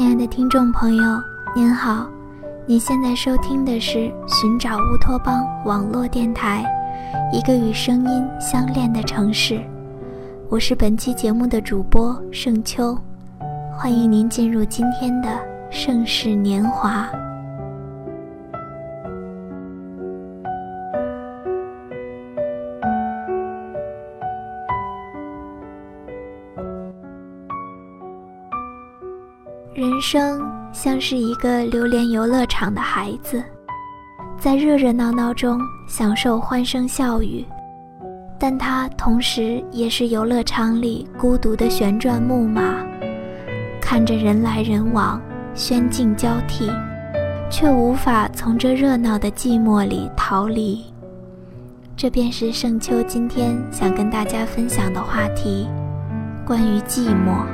亲爱的听众朋友，您好，您现在收听的是《寻找乌托邦》网络电台，一个与声音相恋的城市。我是本期节目的主播盛秋，欢迎您进入今天的盛世年华。生像是一个流连游乐场的孩子，在热热闹闹中享受欢声笑语，但他同时也是游乐场里孤独的旋转木马，看着人来人往，喧静交替，却无法从这热闹的寂寞里逃离。这便是盛秋今天想跟大家分享的话题，关于寂寞。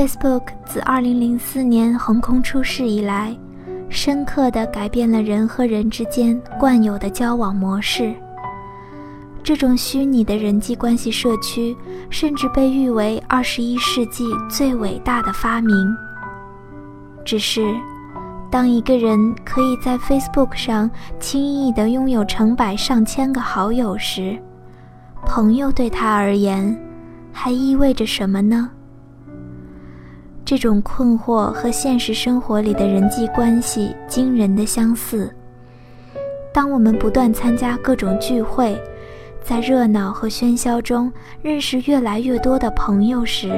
Facebook 自2004年横空出世以来，深刻地改变了人和人之间惯有的交往模式。这种虚拟的人际关系社区，甚至被誉为21世纪最伟大的发明。只是，当一个人可以在 Facebook 上轻易地拥有成百上千个好友时，朋友对他而言，还意味着什么呢？这种困惑和现实生活里的人际关系惊人的相似。当我们不断参加各种聚会，在热闹和喧嚣中认识越来越多的朋友时，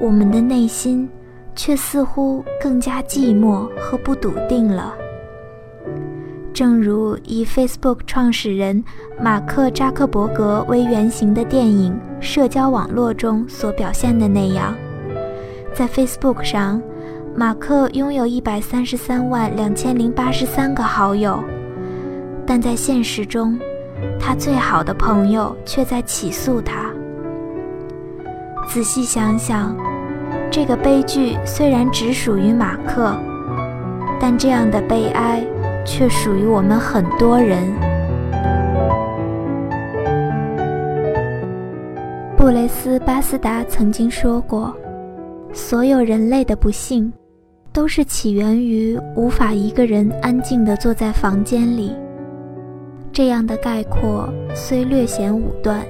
我们的内心却似乎更加寂寞和不笃定了。正如以 Facebook 创始人马克·扎克伯格为原型的电影《社交网络》中所表现的那样。在 Facebook 上，马克拥有一百三十三万两千零八十三个好友，但在现实中，他最好的朋友却在起诉他。仔细想想，这个悲剧虽然只属于马克，但这样的悲哀却属于我们很多人。布雷斯·巴斯达曾经说过。所有人类的不幸，都是起源于无法一个人安静地坐在房间里。这样的概括虽略显武断，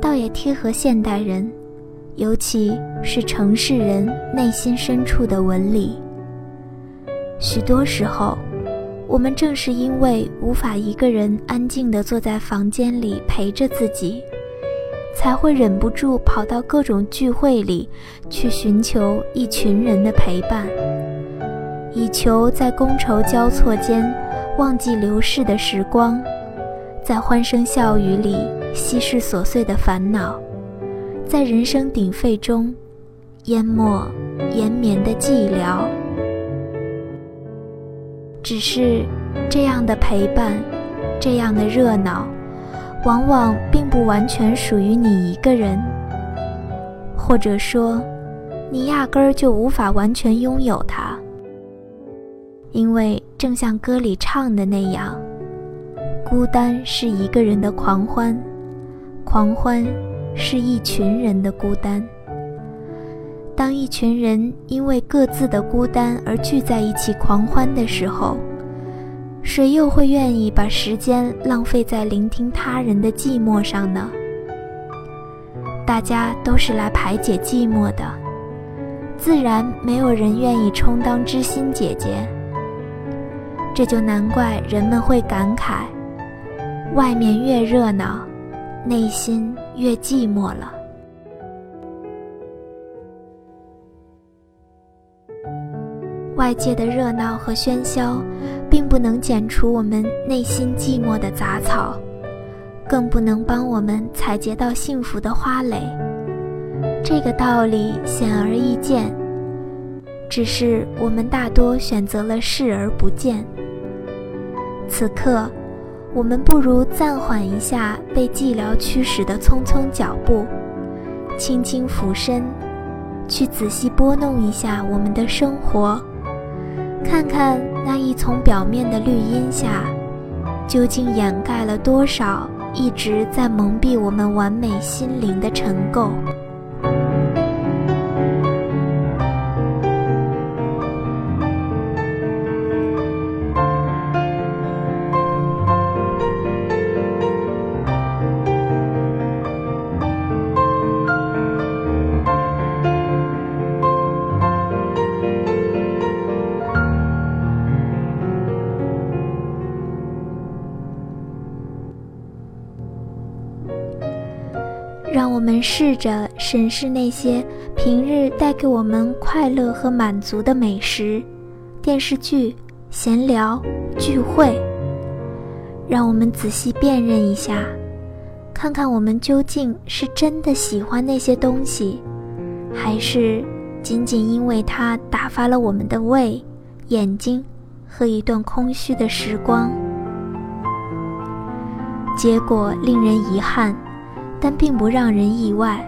倒也贴合现代人，尤其是城市人内心深处的纹理。许多时候，我们正是因为无法一个人安静地坐在房间里陪着自己。才会忍不住跑到各种聚会里去寻求一群人的陪伴，以求在觥筹交错间忘记流逝的时光，在欢声笑语里稀释琐碎的烦恼，在人声鼎沸中淹没延绵的寂寥。只是这样的陪伴，这样的热闹。往往并不完全属于你一个人，或者说，你压根儿就无法完全拥有它。因为正像歌里唱的那样，孤单是一个人的狂欢，狂欢是一群人的孤单。当一群人因为各自的孤单而聚在一起狂欢的时候，谁又会愿意把时间浪费在聆听他人的寂寞上呢？大家都是来排解寂寞的，自然没有人愿意充当知心姐姐。这就难怪人们会感慨：外面越热闹，内心越寂寞了。外界的热闹和喧嚣。并不能剪除我们内心寂寞的杂草，更不能帮我们采撷到幸福的花蕾。这个道理显而易见，只是我们大多选择了视而不见。此刻，我们不如暂缓一下被寂寥驱使的匆匆脚步，轻轻俯身，去仔细拨弄一下我们的生活，看看那一丛表面的绿荫下，究竟掩盖了多少一直在蒙蔽我们完美心灵的尘垢。让我们试着审视那些平日带给我们快乐和满足的美食、电视剧、闲聊、聚会。让我们仔细辨认一下，看看我们究竟是真的喜欢那些东西，还是仅仅因为它打发了我们的胃、眼睛和一段空虚的时光。结果令人遗憾。但并不让人意外。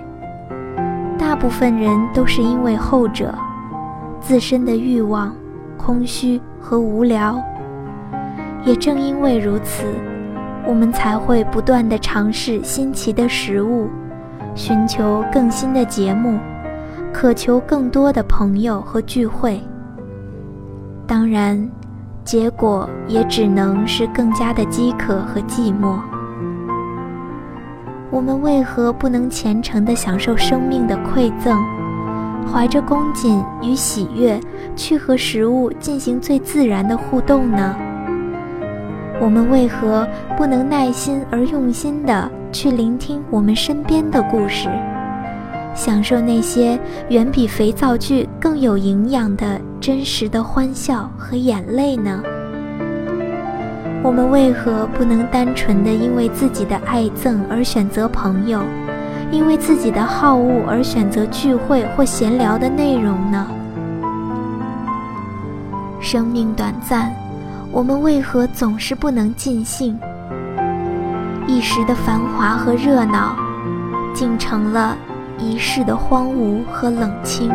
大部分人都是因为后者自身的欲望、空虚和无聊。也正因为如此，我们才会不断地尝试新奇的食物，寻求更新的节目，渴求更多的朋友和聚会。当然，结果也只能是更加的饥渴和寂寞。我们为何不能虔诚地享受生命的馈赠，怀着恭谨与喜悦去和食物进行最自然的互动呢？我们为何不能耐心而用心地去聆听我们身边的故事，享受那些远比肥皂剧更有营养的真实的欢笑和眼泪呢？我们为何不能单纯的因为自己的爱憎而选择朋友，因为自己的好恶而选择聚会或闲聊的内容呢？生命短暂，我们为何总是不能尽兴？一时的繁华和热闹，竟成了一世的荒芜和冷清。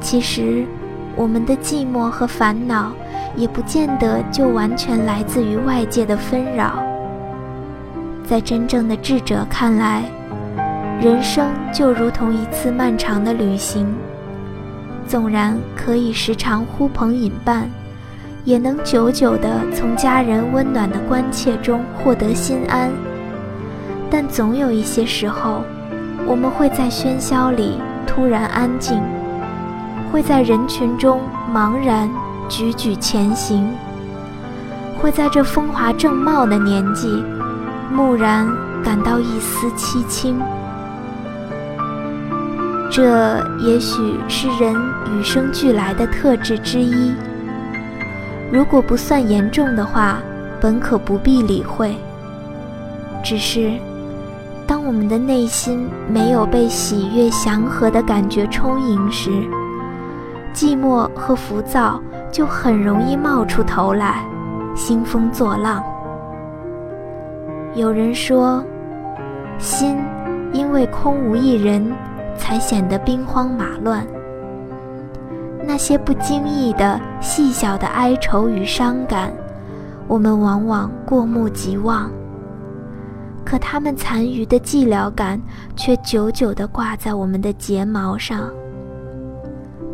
其实，我们的寂寞和烦恼。也不见得就完全来自于外界的纷扰。在真正的智者看来，人生就如同一次漫长的旅行，纵然可以时常呼朋引伴，也能久久地从家人温暖的关切中获得心安，但总有一些时候，我们会在喧嚣里突然安静，会在人群中茫然。踽踽前行，会在这风华正茂的年纪，蓦然感到一丝凄清。这也许是人与生俱来的特质之一。如果不算严重的话，本可不必理会。只是，当我们的内心没有被喜悦祥和的感觉充盈时，寂寞和浮躁。就很容易冒出头来，兴风作浪。有人说，心因为空无一人，才显得兵荒马乱。那些不经意的细小的哀愁与伤感，我们往往过目即忘。可他们残余的寂寥感，却久久地挂在我们的睫毛上。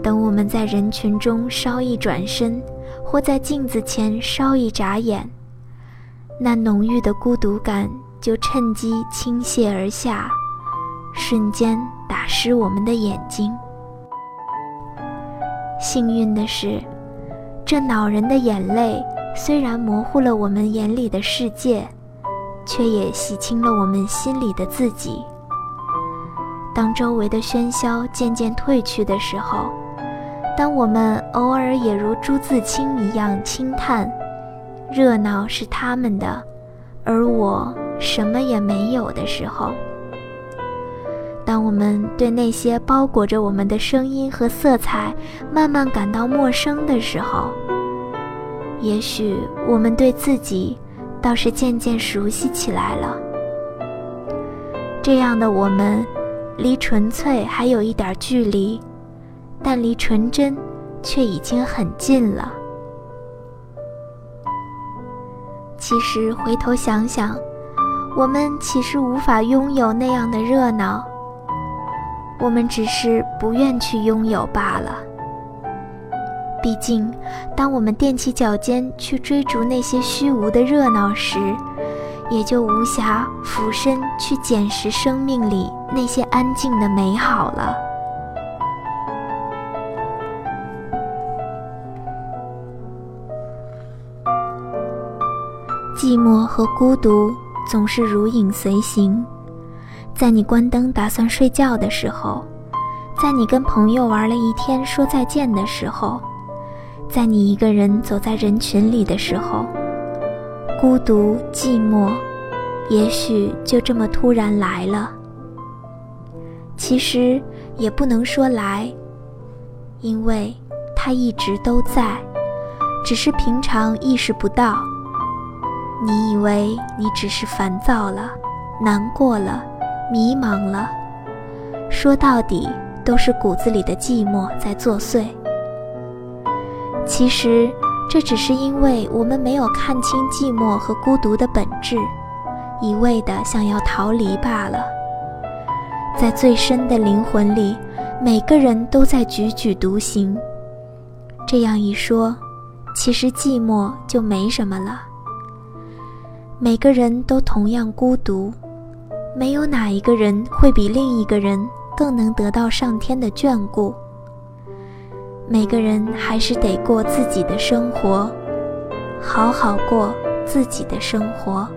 等我们在人群中稍一转身，或在镜子前稍一眨眼，那浓郁的孤独感就趁机倾泻而下，瞬间打湿我们的眼睛。幸运的是，这恼人的眼泪虽然模糊了我们眼里的世界，却也洗清了我们心里的自己。当周围的喧嚣渐渐退去的时候，当我们偶尔也如朱自清一样轻叹，热闹是他们的，而我什么也没有的时候；当我们对那些包裹着我们的声音和色彩慢慢感到陌生的时候，也许我们对自己倒是渐渐熟悉起来了。这样的我们，离纯粹还有一点距离，但离纯真却已经很近了。其实回头想想，我们其实无法拥有那样的热闹，我们只是不愿去拥有罢了。毕竟，当我们踮起脚尖去追逐那些虚无的热闹时，也就无暇俯身去捡拾生命里那些安静的美好了。寂寞和孤独总是如影随形，在你关灯打算睡觉的时候，在你跟朋友玩了一天说再见的时候。在你一个人走在人群里的时候，孤独寂寞，也许就这么突然来了。其实也不能说来，因为它一直都在，只是平常意识不到。你以为你只是烦躁了、难过了、迷茫了，说到底都是骨子里的寂寞在作祟。其实，这只是因为我们没有看清寂寞和孤独的本质，一味的想要逃离罢了。在最深的灵魂里，每个人都在踽踽独行。这样一说，其实寂寞就没什么了。每个人都同样孤独，没有哪一个人会比另一个人更能得到上天的眷顾。每个人还是得过自己的生活，好好过自己的生活。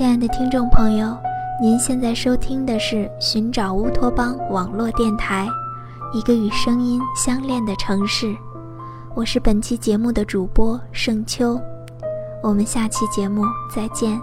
亲爱的听众朋友。您现在收听的是《寻找乌托邦》网络电台，一个与声音相恋的城市。我是本期节目的主播盛秋，我们下期节目再见。